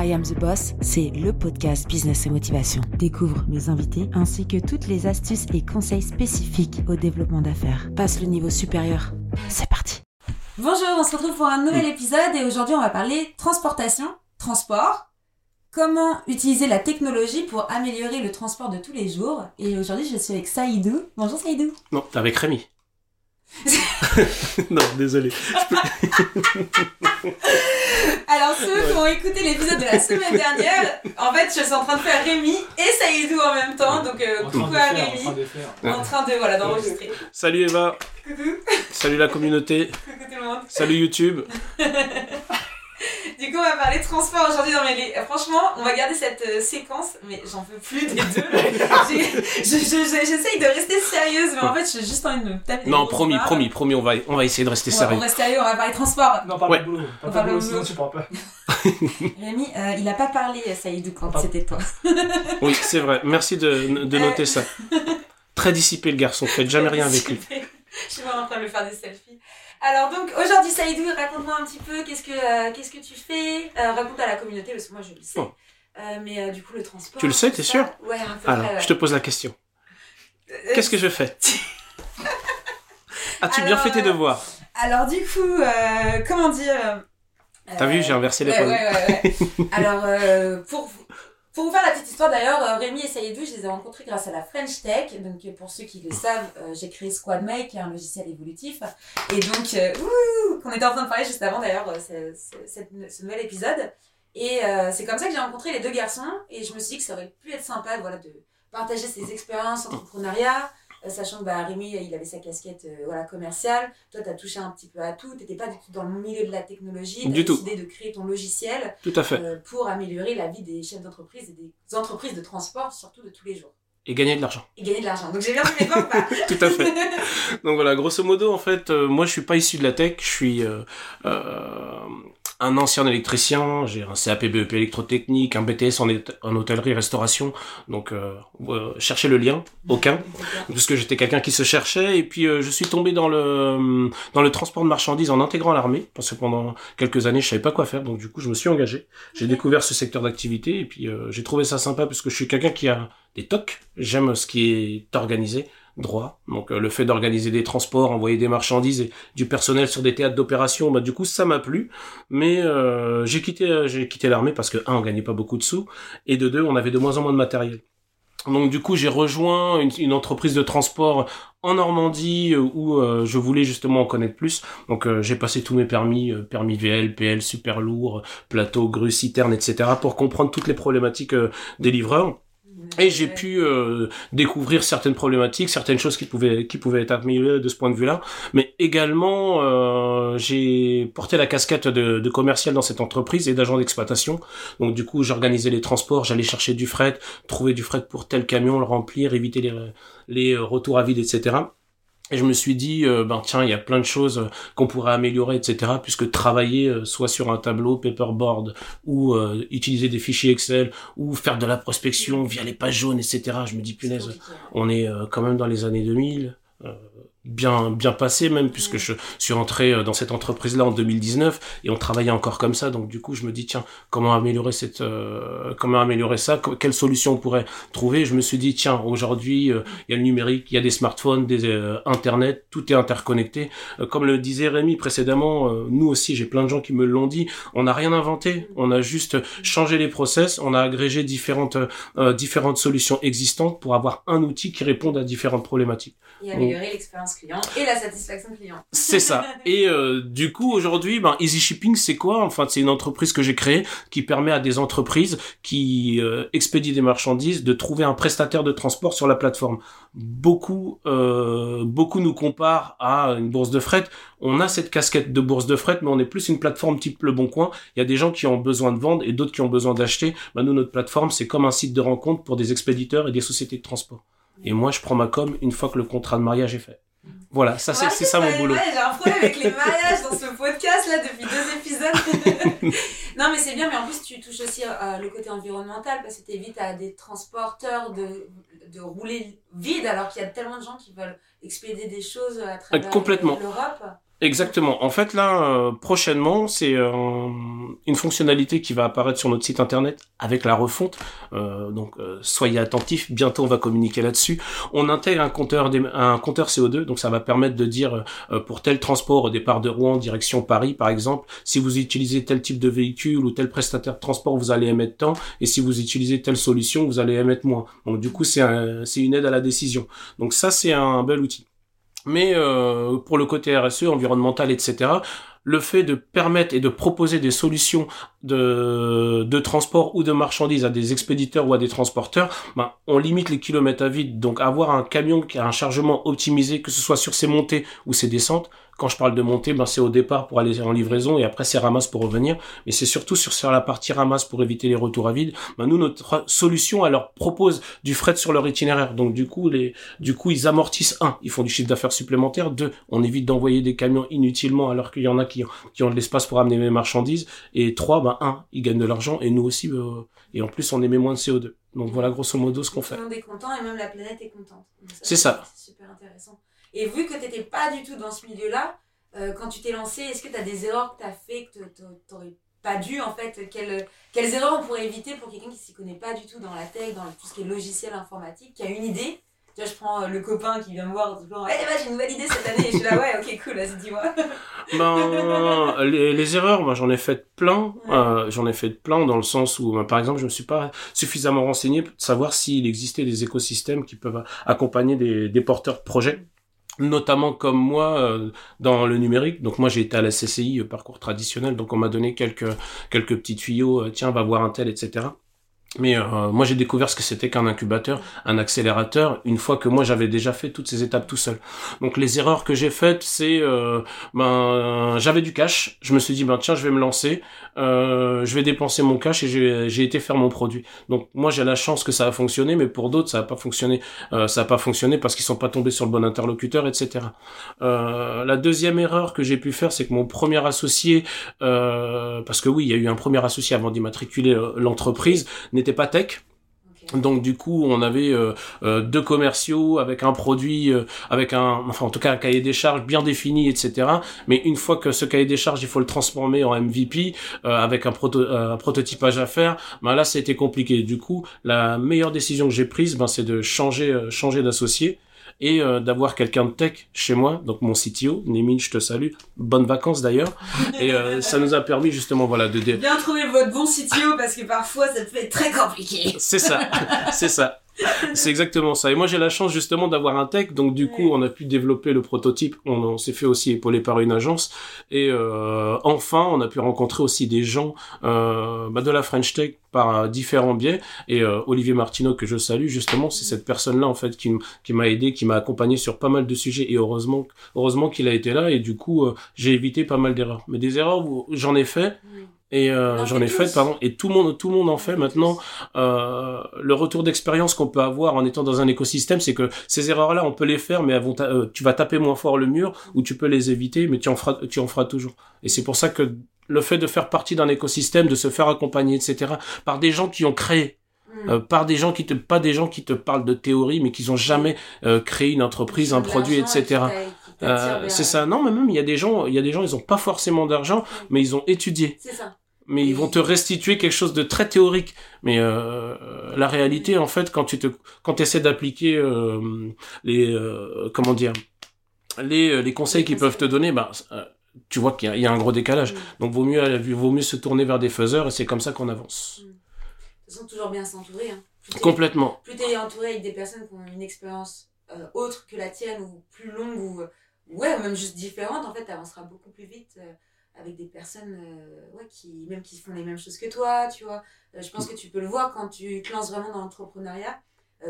I Am the Boss, c'est le podcast Business et Motivation. Découvre mes invités ainsi que toutes les astuces et conseils spécifiques au développement d'affaires. Passe le niveau supérieur. C'est parti. Bonjour, on se retrouve pour un nouvel épisode et aujourd'hui on va parler transportation, transport, comment utiliser la technologie pour améliorer le transport de tous les jours. Et aujourd'hui je suis avec Saïdou. Bonjour Saïdou. Non, t'es avec Rémi. non, désolé. Alors, ceux qui ont écouté l'épisode de la semaine dernière, en fait, je suis en train de faire Rémi et Saïdou en même temps. Donc, euh, coucou à Rémi. En train de, faire. en train de voilà, d'enregistrer. Salut Eva. Coucou. Salut la communauté. Coucou tout le monde. Salut YouTube. Du coup, on va parler transport aujourd'hui. Non, mais franchement, on va garder cette euh, séquence, mais j'en peux plus des deux. J'essaye de rester sérieuse, mais en fait, j'ai juste envie de me taper. Non, promis, promis, promis, on va, on va essayer de rester sérieux. On va rester sérieux, on va parler transport. Non, parle ouais. boulot. On parle boulot, sinon tu parles pas. Rémi, euh, il a pas parlé, Saïdou, quand c'était toi. oui, c'est vrai. Merci de, de noter ça. Très dissipé le garçon, faites jamais rien avec lui. Je suis vraiment en train de me faire des selfies. Alors donc aujourd'hui Saïdou, raconte-moi un petit peu qu'est-ce que euh, qu'est-ce que tu fais? Euh, raconte à la communauté parce que moi je le sais. Euh, mais du coup le transport. Tu le sais, t'es sûr? Ouais, un peu Alors, je te pose la question. Qu'est-ce que je fais? As-tu bien fait tes devoirs Alors du coup, comment dire T'as vu, j'ai inversé les ouais. Alors pour pour vous faire la petite histoire d'ailleurs, euh, Rémi et Saïdou, je les ai rencontrés grâce à la French Tech. Donc euh, pour ceux qui le savent, euh, j'ai créé SquadMake, qui est un logiciel évolutif. Et donc, ouh, qu'on était en train de parler juste avant d'ailleurs, ce nouvel épisode. Et c'est comme ça que j'ai rencontré les deux garçons. Et je me suis dit que ça aurait pu être sympa voilà, de partager ses expériences en entrepreneuriat, euh, sachant que bah, Rémi, il avait sa casquette euh, voilà, commerciale. Toi, tu as touché un petit peu à tout. Tu n'étais pas du tout dans le milieu de la technologie. Tu as décidé de créer ton logiciel tout à fait. Euh, pour améliorer la vie des chefs d'entreprise et des entreprises de transport, surtout de tous les jours. Et gagner de l'argent. Et gagner de l'argent. Donc j'ai bien vu mes pas Tout à fait. Donc voilà, grosso modo, en fait, moi je suis pas issu de la tech, je suis un ancien électricien, j'ai un CAP BEP électrotechnique, un BTS en, en hôtellerie-restauration, donc euh, euh, chercher le lien, aucun, puisque j'étais quelqu'un qui se cherchait, et puis euh, je suis tombé dans le dans le transport de marchandises en intégrant l'armée, parce que pendant quelques années je savais pas quoi faire, donc du coup je me suis engagé, j'ai découvert ce secteur d'activité, et puis j'ai trouvé ça sympa, parce que je suis quelqu'un qui a des tocs, j'aime ce qui est organisé, droit. Donc euh, le fait d'organiser des transports, envoyer des marchandises et du personnel sur des théâtres d'opération, bah du coup ça m'a plu. Mais euh, j'ai quitté euh, j'ai quitté l'armée parce que un on gagnait pas beaucoup de sous et de deux on avait de moins en moins de matériel. Donc du coup j'ai rejoint une, entreprise de transport en Normandie où je voulais justement en connaître plus. Donc j'ai passé tous mes permis, permis VL, PL, super lourd, plateau, grue, citerne, etc. pour comprendre toutes les problématiques des livreurs. Et j'ai pu euh, découvrir certaines problématiques, certaines choses qui pouvaient qui pouvaient être améliorées de ce point de vue-là, mais également euh, j'ai porté la casquette de, de, commercial dans cette entreprise et d'agent d'exploitation. Donc du coup, j'organisais les transports, j'allais chercher du fret, trouver du fret pour tel camion, le remplir, éviter les, les retours à vide, etc. Et je me suis dit, euh, ben tiens, il y a plein de choses euh, qu'on pourrait améliorer, etc. Puisque travailler euh, soit sur un tableau paperboard ou utiliser des fichiers Excel ou faire de la prospection via les pages jaunes, etc. Je me dis, punaise, on est quand même dans les années 2000 bien bien passé même puisque je suis rentré euh, dans cette entreprise là en 2019 et on travaillait encore comme ça. Donc du coup je me dis tiens comment améliorer cette euh, comment améliorer ça? Quelle solution on pourrait trouver? Je me suis dit tiens aujourd'hui euh, il y a le numérique il y a des smartphones des internet tout est interconnecté. Comme le disait Rémi précédemment nous aussi j'ai plein de gens qui me l'ont dit on n'a rien inventé. On a juste changé les process on a agrégé différentes différentes solutions existantes pour avoir un outil qui réponde à différentes problématiques. Et améliorer l'expérience client et la satisfaction client. C'est ça. Et euh, du coup, aujourd'hui, ben, Easy Shipping, c'est quoi? Enfin, c'est une entreprise que j'ai créée qui permet à des entreprises qui euh, expédient des marchandises de trouver un prestataire de transport sur la plateforme. Beaucoup, euh, beaucoup nous comparent à une bourse de fret. On a cette casquette de bourse de fret, mais on est plus une plateforme type Le Bon Coin. Il y a des gens qui ont besoin de vendre et d'autres qui ont besoin d'acheter. Ben, nous, notre plateforme, c'est comme un site de rencontre pour des expéditeurs et des sociétés de transport. Et moi, je prends ma com une fois que le contrat de mariage est fait. Voilà, ça c'est ça mon boulot. J'ai un problème avec les mariages dans ce podcast là depuis deux épisodes. non mais c'est bien, mais en plus tu touches aussi euh, le côté environnemental parce que tu évites à des transporteurs de, de rouler vide alors qu'il y a tellement de gens qui veulent expédier des choses à travers Complètement. l'Europe. Exactement. En fait, là, euh, prochainement, c'est euh, une fonctionnalité qui va apparaître sur notre site internet avec la refonte. Euh, donc, soyez attentifs. Bientôt, on va communiquer là-dessus. On intègre un compteur, un compteur CO2. Donc, ça va permettre de dire pour tel transport au départ de Rouen, direction Paris, par exemple, si vous utilisez tel type de véhicule ou tel prestataire de transport, vous allez émettre tant. Et si vous utilisez telle solution, vous allez émettre moins. Donc, du coup, c'est c'est une aide à la décision. Donc, ça, c'est un bel outil. Mais euh, pour le côté RSE, environnemental, etc., le fait de permettre et de proposer des solutions de, de transport ou de marchandises à des expéditeurs ou à des transporteurs, ben, on limite les kilomètres à vide. Donc avoir un camion qui a un chargement optimisé, que ce soit sur ses montées ou ses descentes, quand je parle de montée, ben c'est au départ pour aller en livraison et après c'est ramasse pour revenir. Mais c'est surtout sur, sur la partie ramasse pour éviter les retours à vide. Ben nous, notre solution, elle leur propose du fret sur leur itinéraire. Donc du coup, les, du coup, ils amortissent un, ils font du chiffre d'affaires supplémentaire. Deux, on évite d'envoyer des camions inutilement alors qu'il y en a qui, qui ont de l'espace pour amener les marchandises. Et trois, ben un, ils gagnent de l'argent et nous aussi. Euh, et en plus, on émet moins de CO2. Donc voilà grosso modo ce qu'on fait. Tout le monde est content et même la planète est contente. C'est ça. C'est super intéressant. Et vu que tu n'étais pas du tout dans ce milieu-là, euh, quand tu t'es lancé, est-ce que tu as des erreurs que tu as fait que tu n'aurais pas dû en fait quelles, quelles erreurs on pourrait éviter pour quelqu'un qui ne s'y connaît pas du tout dans la tech, dans tout ce qui est logiciel informatique, qui a une idée? Tu vois, je prends euh, le copain qui vient me voir, genre, hey, j'ai une nouvelle idée cette année, et je suis là, ouais, ok, cool, vas-y, dis-moi. ben, les, les, erreurs, moi, j'en ai fait plein, euh, j'en ai fait plein dans le sens où, ben, par exemple, je me suis pas suffisamment renseigné pour savoir s'il existait des écosystèmes qui peuvent accompagner des, des porteurs de projets notamment comme moi euh, dans le numérique. Donc moi j'ai été à la CCI, euh, parcours traditionnel, donc on m'a donné quelques quelques petits tuyaux, euh, tiens va voir un tel, etc. Mais euh, moi j'ai découvert ce que c'était qu'un incubateur, un accélérateur, une fois que moi j'avais déjà fait toutes ces étapes tout seul. Donc les erreurs que j'ai faites, c'est euh, ben j'avais du cash, je me suis dit ben tiens je vais me lancer, euh, je vais dépenser mon cash et j'ai été faire mon produit. Donc moi j'ai la chance que ça a fonctionné, mais pour d'autres ça a pas fonctionné, ça a pas fonctionné parce qu'ils sont pas tombés sur le bon interlocuteur, etc. la deuxième erreur que j'ai pu faire, c'est que mon premier associé, parce que oui il y a eu un premier associé avant d'immatriculer l'entreprise n'était pas tech. Donc du coup, on avait euh, euh, deux commerciaux avec un produit, euh, avec un, enfin en tout cas un cahier des charges bien défini, etc. Mais une fois que ce cahier des charges, il faut le transformer en MVP avec un, proto un prototypage à faire. Ben là, c'était compliqué. Du coup, la meilleure décision que j'ai prise, ben c'est de changer, changer d'associé et euh, d'avoir quelqu'un de tech chez moi, donc mon CTO, Némine, je te salue, bonnes vacances d'ailleurs, et euh, ça nous a permis justement voilà de bien trouver votre bon CTO parce que parfois ça te fait très compliqué. C'est ça, c'est ça. c'est exactement ça. Et moi, j'ai la chance justement d'avoir un tech, donc du coup, on a pu développer le prototype. On, s'est fait aussi épauler par une agence. Et euh, enfin, on a pu rencontrer aussi des gens euh, bah, de la French Tech par différents biais. Et euh, Olivier Martineau, que je salue justement, c'est cette personne-là en fait qui, qui m'a aidé, qui m'a accompagné sur pas mal de sujets. Et heureusement, heureusement qu'il a été là. Et du coup, euh, j'ai évité pas mal d'erreurs. Mais des erreurs, j'en ai fait et euh, j'en ai fait pardon et tout le monde tout le monde en fait maintenant euh, le retour d'expérience qu'on peut avoir en étant dans un écosystème c'est que ces erreurs là on peut les faire mais elles vont euh, tu vas taper moins fort le mur ou tu peux les éviter mais tu en feras tu en feras toujours. Et c'est pour ça que le fait de faire partie d'un écosystème de se faire accompagner etc par des gens qui ont créé hmm. euh, par des gens qui te pas des gens qui te parlent de théorie mais qui ont jamais euh, créé une entreprise un produit etc euh, c'est ça. Non, mais même il y a des gens, il y a des gens, ils ont pas forcément d'argent, mais ils ont étudié. C'est ça. Mais ils vont te restituer quelque chose de très théorique. Mais euh, la réalité, en fait, quand tu te, quand essaies d'appliquer euh, les, euh, comment dire, les, les conseils qu'ils peuvent te donner, bah, tu vois qu'il y, a un gros décalage. Mm. Donc vaut mieux, vaut mieux se tourner vers des faiseurs et c'est comme ça qu'on avance. Mm. De toute façon, toujours bien s'entourer. Hein. Complètement. Plus t'es entouré avec des personnes qui ont une expérience autre que la tienne ou plus longue ou ouais, même juste différente, en fait, tu avanceras beaucoup plus vite euh, avec des personnes euh, ouais, qui, même qui font les mêmes choses que toi, tu vois. Euh, je pense que tu peux le voir quand tu te lances vraiment dans l'entrepreneuriat,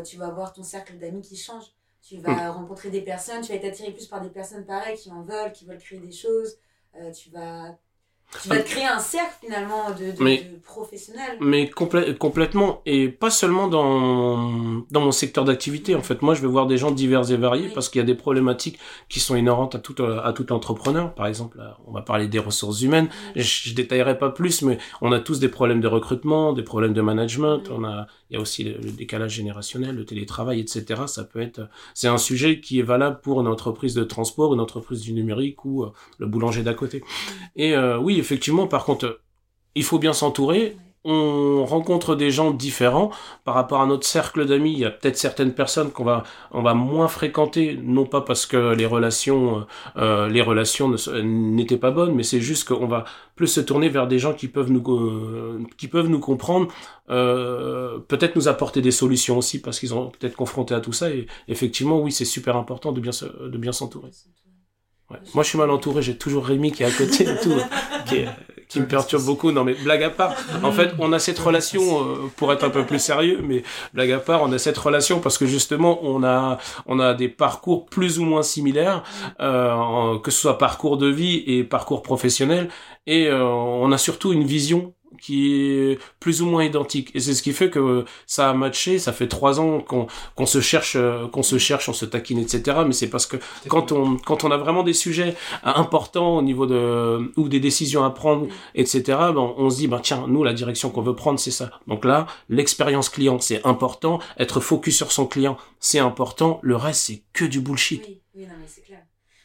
tu vas voir ton cercle d'amis qui change. Tu vas rencontrer des personnes, tu vas être attiré plus par des personnes pareilles qui en veulent, qui veulent créer des choses. tu vas Tu vas te créer un cercle finalement de, de, Mais- de professionnels. Mais complè- complètement, et pas seulement dans, dans mon secteur d'activité. En fait, moi, je vais voir des gens divers et variés Oui. parce qu'il y a des problématiques qui sont inhérentes à tout, à tout entrepreneur. Par exemple, on va parler des ressources humaines. Je, je détaillerai pas plus, mais on a tous des problèmes de recrutement, des problèmes de management. On a, il y a aussi le, le décalage générationnel, le télétravail, etc. Ça peut être, c'est un sujet qui est valable pour une entreprise de transport, une entreprise du numérique ou euh, le boulanger d'à côté. Et euh, oui, effectivement, par contre, euh, il faut bien s'entourer. On rencontre des gens différents par rapport à notre cercle d'amis. Il y a peut-être certaines personnes qu'on va, on va moins fréquenter, non pas parce que les relations, euh, les relations n'étaient pas bonnes, mais c'est juste qu'on va plus se tourner vers des gens qui peuvent nous, euh, qui peuvent nous comprendre, euh, peut-être nous apporter des solutions aussi parce qu'ils ont peut-être confronté à tout ça. Et effectivement, oui, c'est super important de bien, de bien s'entourer. Ouais. Moi, je suis mal entouré. J'ai toujours Rémi qui est à côté et tout, qui, qui me perturbe beaucoup. Non, mais blague à part. En fait, on a cette relation euh, pour être un peu plus sérieux, mais blague à part, on a cette relation parce que justement, on a, on a des parcours plus ou moins similaires, euh, que ce soit parcours de vie et parcours professionnel, et euh, on a surtout une vision qui est plus ou moins identique. Et c'est ce qui fait que ça a matché ça fait trois ans qu'on qu'on se cherche euh, qu'on se cherche on se taquine etc mais c'est parce que quand on quand on a vraiment des sujets importants au niveau de ou des décisions à prendre etc ben, on se dit ben tiens nous la direction qu'on veut prendre c'est ça. Donc là l'expérience client c'est important. Être focus sur son client c'est important. Le reste c'est que du bullshit. Oui, oui, non, mais c'est clair.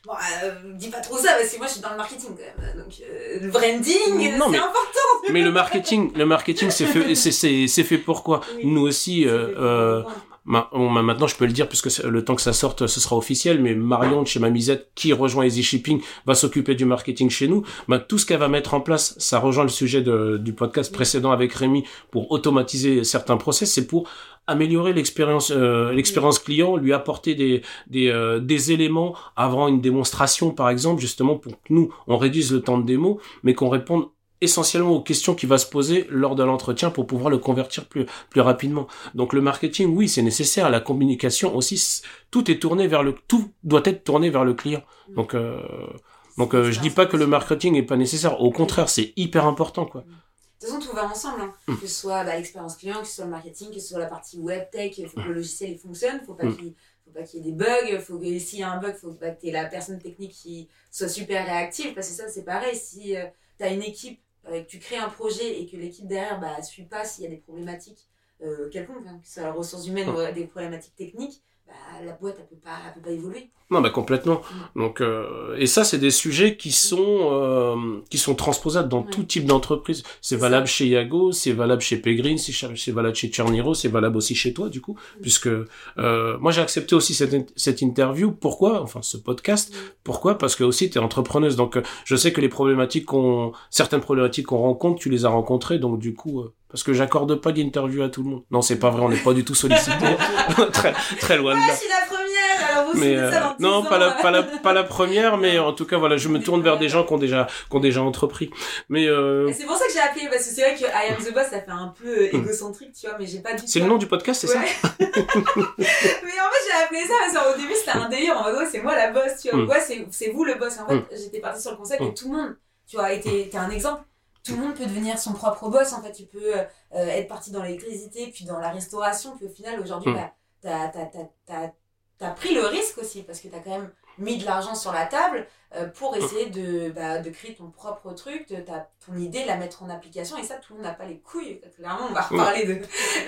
Bon, euh, dis pas trop ça parce que moi je suis dans le marketing quand même. Donc, euh, le branding, c'est mais- important. mais le marketing le marketing c'est fait c'est fait pour quoi? Oui. nous aussi euh, ma- maintenant, je peux le dire puisque le temps que ça sorte, ce sera officiel. Mais Marion de chez Mamizette, qui rejoint Easy Shipping, va s'occuper du marketing chez nous. Ben, tout ce qu'elle va mettre en place, ça rejoint le sujet du podcast précédent avec Rémi pour automatiser certains process. C'est pour améliorer l'expérience euh, l'expérience client, lui apporter des des, euh, des éléments avant une démonstration, par exemple, justement pour que nous on réduise le temps de démo, mais qu'on réponde essentiellement aux questions qui va se poser lors de l'entretien pour pouvoir le convertir plus plus rapidement. Donc le marketing, oui, c'est nécessaire. La communication aussi, tout est tourné vers le, tout doit être tourné vers le client. Donc, euh, donc euh, je dis pas que le marketing est pas nécessaire. Au contraire, c'est hyper important, quoi. De toute façon, tout va ensemble. Hein. Mm. Que ce soit bah, l'expérience client, que ce soit le marketing, que ce soit la partie web tech, il faut que le logiciel fonctionne, faut pas Mm. qu'il faut pas qu'il y ait des bugs, faut que s'il y a un bug, faut bah, que tu la personne technique qui soit super réactive parce que ça c'est pareil si tu as une équipe euh, que tu crées un projet et que l'équipe derrière bah suit pas s'il y a des problématiques euh, quelconques, hein, que ce soit la ressource humaine ou euh, des problématiques techniques, bah, la boîte elle peut pas elle peut pas évoluer. Non, bah complètement. Donc, euh, et ça, c'est des sujets qui sont euh, qui sont transposables dans Ouais. tout type d'entreprise. C'est valable ça. chez Yago, c'est valable chez Pegrine, c'est valable chez Cherniro, c'est valable aussi chez toi, du coup, puisque euh, moi j'ai accepté aussi cette, cette interview. Pourquoi? Enfin, ce podcast. Mm. Pourquoi? Parce que aussi tu es entrepreneuse, donc euh, je sais que les problématiques qu'on, certaines problématiques qu'on rencontre, tu les as rencontrées, donc du coup, euh, parce que j'accorde pas d'interview à tout le monde. Non, c'est pas vrai, on n'est pas du tout sollicité, très très loin de là. je suis la première, alors vous Mais suivez ça euh, dans 10 non, ans, pas la, euh. pas la, pas la première, mais en tout cas voilà, je me tourne vers des gens qui ont déjà, qui ont déjà entrepris. Mais euh, C'est pour ça que j'ai appelé, parce que c'est vrai que I am the boss, ça fait un peu euh, égocentrique, tu vois, mais j'ai pas du tout. Hmm. c'est le nom du podcast, c'est ça mais en fait, j'ai appelé ça parce qu'au début, c'était un délire en mode, ouais, c'est moi la boss, tu vois. Mm. Ouais, c'est, c'est vous le boss. En fait, Mm. j'étais partie sur le concept Mm. et tout le monde, tu vois, était, t'es un exemple. Tout le monde peut devenir son propre boss, en fait. Tu peux euh, être parti dans l'électricité, puis dans la restauration, puis au final, aujourd'hui, Mm. bah, t'as, pris le risque aussi, parce que t'as quand même mis de l'argent sur la table euh, pour essayer de, bah, de créer ton propre truc, de, ta, ton idée, de la mettre en application. Et ça, tout le monde n'a pas les couilles. Clairement, on va Mm. reparler de.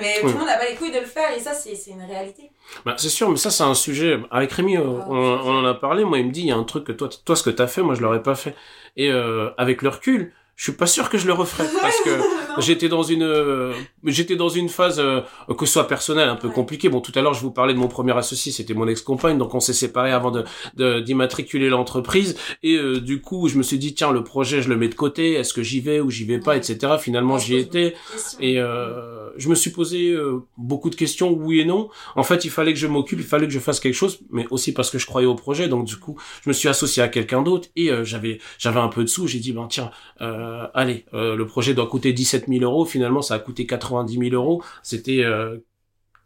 Mais tout le monde n'a pas les couilles de le faire, et ça, c'est, une réalité. Bah, c'est sûr, mais ça, c'est un sujet. Avec Rémi, euh, Ah, on, on en a parlé. Moi, il me dit, il y a un truc que toi, toi, ce que t'as fait, moi, je l'aurais pas fait. Et euh, avec le recul, je suis pas sûr que je le referais parce que j'étais dans une, euh, j'étais dans une phase euh, que ce soit personnelle un peu Ouais. compliquée. Bon, tout à l'heure, je vous parlais de mon premier associé, c'était mon ex-compagne, donc on s'est séparés avant de d'immatriculer l'entreprise. Et euh, du coup, je me suis dit, tiens, le projet, je le mets de côté. Est-ce que j'y vais ou j'y vais pas, Ouais. etc. Finalement, j'y étais. Et je me suis posé beaucoup de questions, oui et non. En fait, il fallait que je m'occupe, il fallait que je fasse quelque chose, mais aussi parce que je croyais au projet. Donc du coup, je me suis associé à quelqu'un d'autre et j'avais j'avais un peu de sous. J'ai dit ben tiens, euh, allez, euh, le projet doit coûter 17 000 euros. Finalement, ça a coûté 90 000 euros. C'était euh,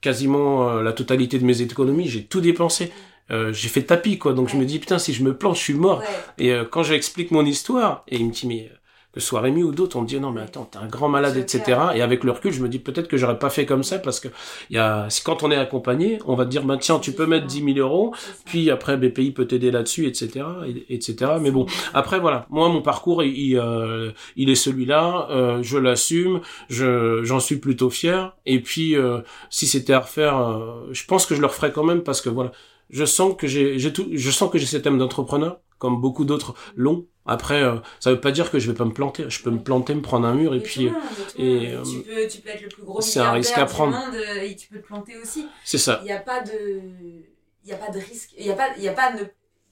quasiment euh, la totalité de mes économies. J'ai tout dépensé. Euh, j'ai fait tapis quoi. Donc je me dis putain si je me plante, je suis mort. Ouais. Et euh, quand j'explique mon histoire, et il me dit mais euh, que ce soit Rémi ou d'autres, on me dit non mais attends, t'es un grand malade, etc. clair. Et avec le recul, je me dis peut-être que j'aurais pas fait comme ça parce que il y a, quand on est accompagné, on va te dire bah tiens, tu peux mettre 10 000 euros, puis après BPI peut t'aider là-dessus, etc., et- etc. Mais bon, après voilà, moi mon parcours il, il, euh, il est celui-là, euh, je l'assume, je j'en suis plutôt fier. Et puis euh, si c'était à refaire, euh, je pense que je le referais quand même parce que voilà, je sens que j'ai j'ai tout, je sens que j'ai cet âme d'entrepreneur comme beaucoup d'autres l'ont. Après, euh, ça veut pas dire que je vais pas me planter. Je peux me planter, me prendre un mur et puis tout le monde, tout le et, monde. euh, tu, peux, tu peux être le plus gros c'est un risque à prendre. monde, euh, et tu peux te planter aussi. c'est ça. Il n'y a pas de, il y a pas de risque. Il y a pas, il y a pas de,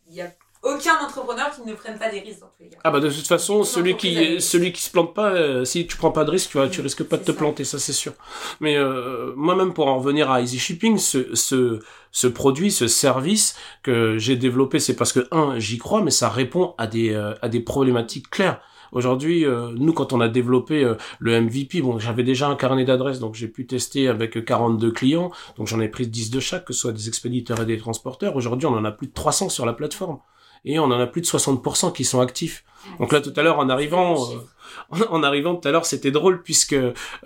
il y a aucun entrepreneur qui ne prenne pas des risques dans tous les cas. Ah bah de toute façon, celui qui celui qui se plante pas, euh, si tu prends pas de risque, tu vois, tu Mm, risques pas de te ça. planter, ça c'est sûr. Mais euh, moi-même pour en revenir à Easy Shipping, ce ce ce produit, ce service que j'ai développé, c'est parce que un, j'y crois, mais ça répond à des euh, à des problématiques claires. Aujourd'hui, euh, nous, quand on a développé euh, le MVP, bon, j'avais déjà un carnet d'adresses, donc j'ai pu tester avec 42 clients, donc j'en ai pris 10 de chaque, que ce soit des expéditeurs et des transporteurs. Aujourd'hui, on en a plus de 300 sur la plateforme. Et on en a plus de 60% qui sont actifs. Donc là, tout à l'heure, en arrivant, en arrivant tout à l'heure, c'était drôle puisque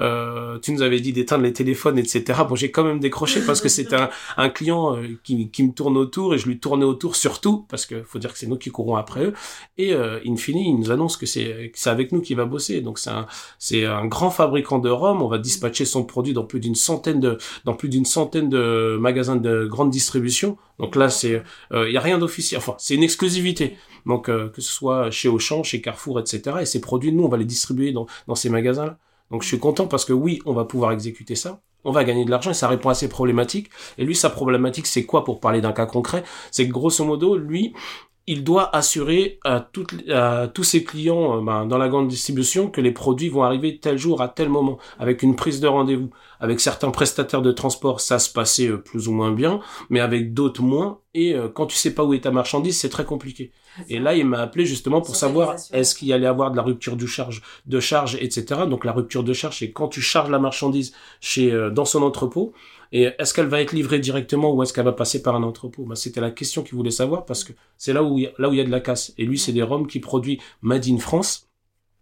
euh, tu nous avais dit d'éteindre les téléphones, etc. Bon, j'ai quand même décroché parce que c'était un, un client euh, qui, qui me tourne autour et je lui tournais autour surtout parce que faut dire que c'est nous qui courons après eux. Et euh, in fine, il nous annonce que c'est avec nous qu'il va bosser. Donc c'est un c'est un grand fabricant de rhum. On va dispatcher son produit dans plus d'une centaine de dans plus d'une centaine de magasins de grande distribution. Donc là, c'est il y a rien d'officiel. Enfin, c'est une exclusivité. Donc euh, que ce soit chez Auchan, chez Carrefour, etc. Et ces produits, nous, on va les distribuer dans, dans ces magasins-là. Donc je suis content parce que oui, on va pouvoir exécuter ça. On va gagner de l'argent et ça répond à ses problématiques. Et lui, sa problématique, c'est quoi pour parler d'un cas concret? C'est que grosso modo, lui, il doit assurer à, toutes, à tous ses clients euh, ben, dans la grande distribution que les produits vont arriver tel jour à tel moment, avec une prise de rendez-vous. Avec certains prestataires de transport, ça se passait euh, plus ou moins bien, mais avec d'autres moins. Et euh, quand tu sais pas où est ta marchandise, c'est très compliqué. Et là, il m'a appelé justement pour savoir est-ce qu'il y allait avoir de la rupture du charge, de charge, etc. Donc la rupture de charge, c'est quand tu charges la marchandise chez euh, dans son entrepôt. Et est-ce qu'elle va être livrée directement ou est-ce qu'elle va passer par un entrepôt? Bah, C'était la question qu'il voulait savoir parce que c'est là où il y a, là où il y a de la casse. Et lui, c'est des rhums qui produit Made in France.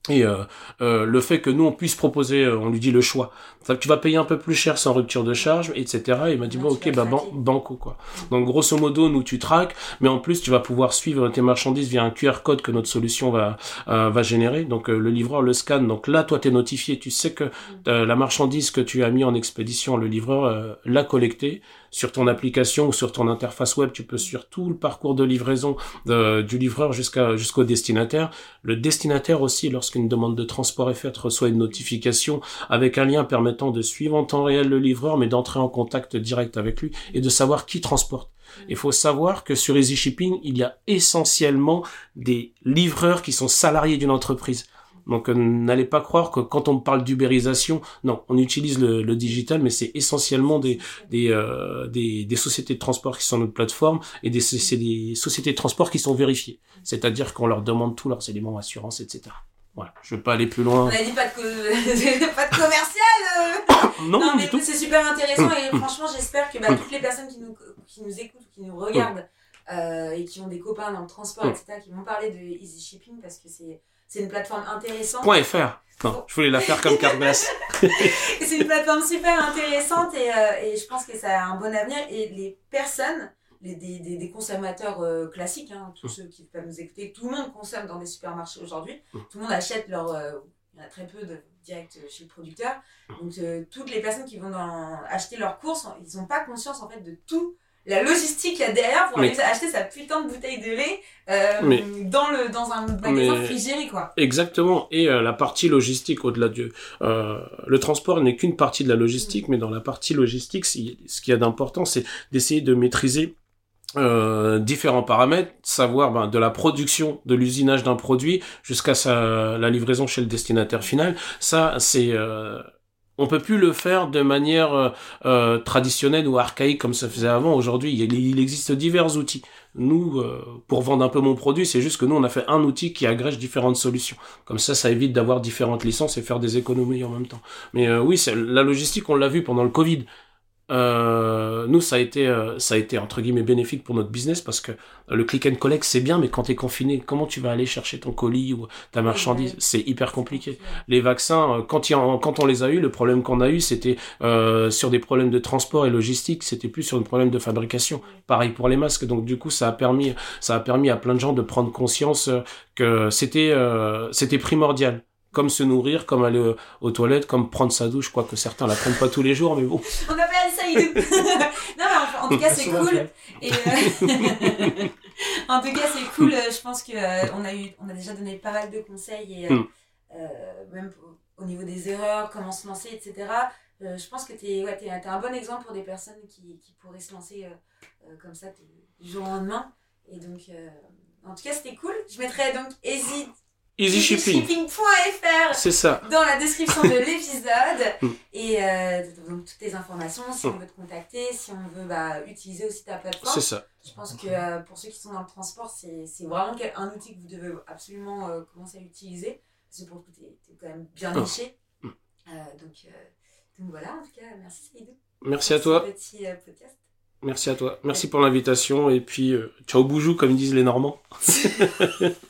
Et euh, euh, le fait que nous on puisse proposer, euh, on lui dit le choix. Tu vas payer un peu plus cher sans rupture de charge, etc. Et il m'a dit bon ok bah ban- banco quoi. Donc grosso modo nous tu traques, mais en plus tu vas pouvoir suivre tes marchandises via un QR code que notre solution va euh, va générer. Donc euh, le livreur le scanne. Donc là toi t'es notifié, tu sais que euh, la marchandise que tu as mis en expédition, le livreur euh, l'a collectée sur ton application ou sur ton interface web. Tu peux suivre tout le parcours de livraison de- du livreur jusqu'à jusqu'au destinataire. Le destinataire aussi, lorsqu'une demande de transport est faite, reçoit une notification avec un lien permettant de suivre en temps réel le livreur, mais d'entrer en contact direct avec lui et de savoir qui transporte. Il faut savoir que sur Easy Shipping, il y a essentiellement des livreurs qui sont salariés d'une entreprise. Donc euh, n'allez pas croire que quand on parle d'ubérisation, non, on utilise le, le digital, mais c'est essentiellement des, des, euh, des, des sociétés de transport qui sont notre plateforme et des, c'est des sociétés de transport qui sont vérifiées. C'est-à-dire qu'on leur demande tous leurs éléments assurance, etc. Voilà, je veux pas aller plus On loin. a dit pas de, co- pas de commercial. euh. Non, mais c'est super intéressant et franchement, j'espère que bah, toutes les personnes qui nous, qui nous écoutent, qui nous regardent euh, et qui ont des copains dans le transport, Mm. etc., qui vont parler de Easy Shipping parce que c'est c'est une plateforme intéressante. Point .fr. Non, je voulais la faire comme. Et c'est une plateforme super intéressante et, euh, et je pense que ça a un bon avenir. Et les personnes, les, des, des, des consommateurs euh, classiques, hein, tous ceux qui peuvent nous écouter, tout le monde consomme dans des supermarchés aujourd'hui. Tout le monde achète leur. euh, il y en a très peu de direct chez le producteur. Donc euh, toutes les personnes qui vont dans, acheter leurs courses, ils n'ont pas conscience en fait de tout. La logistique qu'il y a derrière pour Mais- acheter sa putain de bouteille de lait euh, Mais- dans, le, dans un magasin Mais- frigéré quoi. Exactement. Et euh, la partie logistique, au-delà du... Euh, le transport n'est qu'une partie de la logistique, mais dans la partie logistique, ce qu'il y a d'important, c'est d'essayer de maîtriser euh, différents paramètres, savoir ben, de la production, de l'usinage d'un produit jusqu'à sa la livraison chez le destinataire final. Ça, c'est euh, on peut plus le faire de manière euh, euh, traditionnelle ou archaïque comme ça faisait avant. Aujourd'hui, il, existe divers outils. Nous, euh, pour vendre un peu mon produit, c'est juste que nous, on a fait un outil qui agrège différentes solutions. Comme ça, ça évite d'avoir différentes licences et faire des économies en même temps. Mais euh, oui, la logistique, on l'a vu pendant le Covid. Euh, nous, ça a été, euh, ça a été entre guillemets bénéfique pour notre business parce que le click and collect, c'est bien, mais quand tu es confiné, comment tu vas aller chercher ton colis ou ta marchandise? C'est hyper compliqué. Les vaccins, euh, quand, y a, quand on les a eu, le problème qu'on a eu, c'était euh, sur des problèmes de transport et logistique, c'était plus sur un problème de fabrication. Pareil pour les masques. Donc du coup, ça a permis, ça a permis à plein de gens de prendre conscience que c'était, c'était primordial comme se nourrir, comme aller aux, toilettes, comme prendre sa douche, quoi que certains la prennent pas tous les jours, mais bon. On appelle ça Non, mais en, tout cas, c'est cool. Et, euh, en tout cas, c'est cool. Je pense que euh, on a eu, on a déjà donné pas mal de conseils et euh, mm. même au niveau des erreurs, comment se lancer, etc. je pense que tu es, ouais, es, un bon exemple pour des personnes qui, qui pourraient se lancer comme ça du jour au lendemain. Et donc, en tout cas, c'était cool. Je mettrais donc hésite EasyShipping.fr C'est ça. Dans la description de l'épisode. Mm. et euh, donc toutes tes informations, si on mm. veut te contacter, si on veut bah, utiliser aussi ta plateforme. C'est ça. Je pense que euh, pour ceux qui sont dans le transport, c'est vraiment un outil que vous devez absolument euh, commencer à utiliser. Parce que pour le coup, tu es, quand même bien oh. niché. Mm. donc, donc voilà, en tout cas, merci Saïdou. Merci à toi. Petit podcast. Merci à toi. Merci pour l'invitation et puis ciao boujou comme disent les Normands.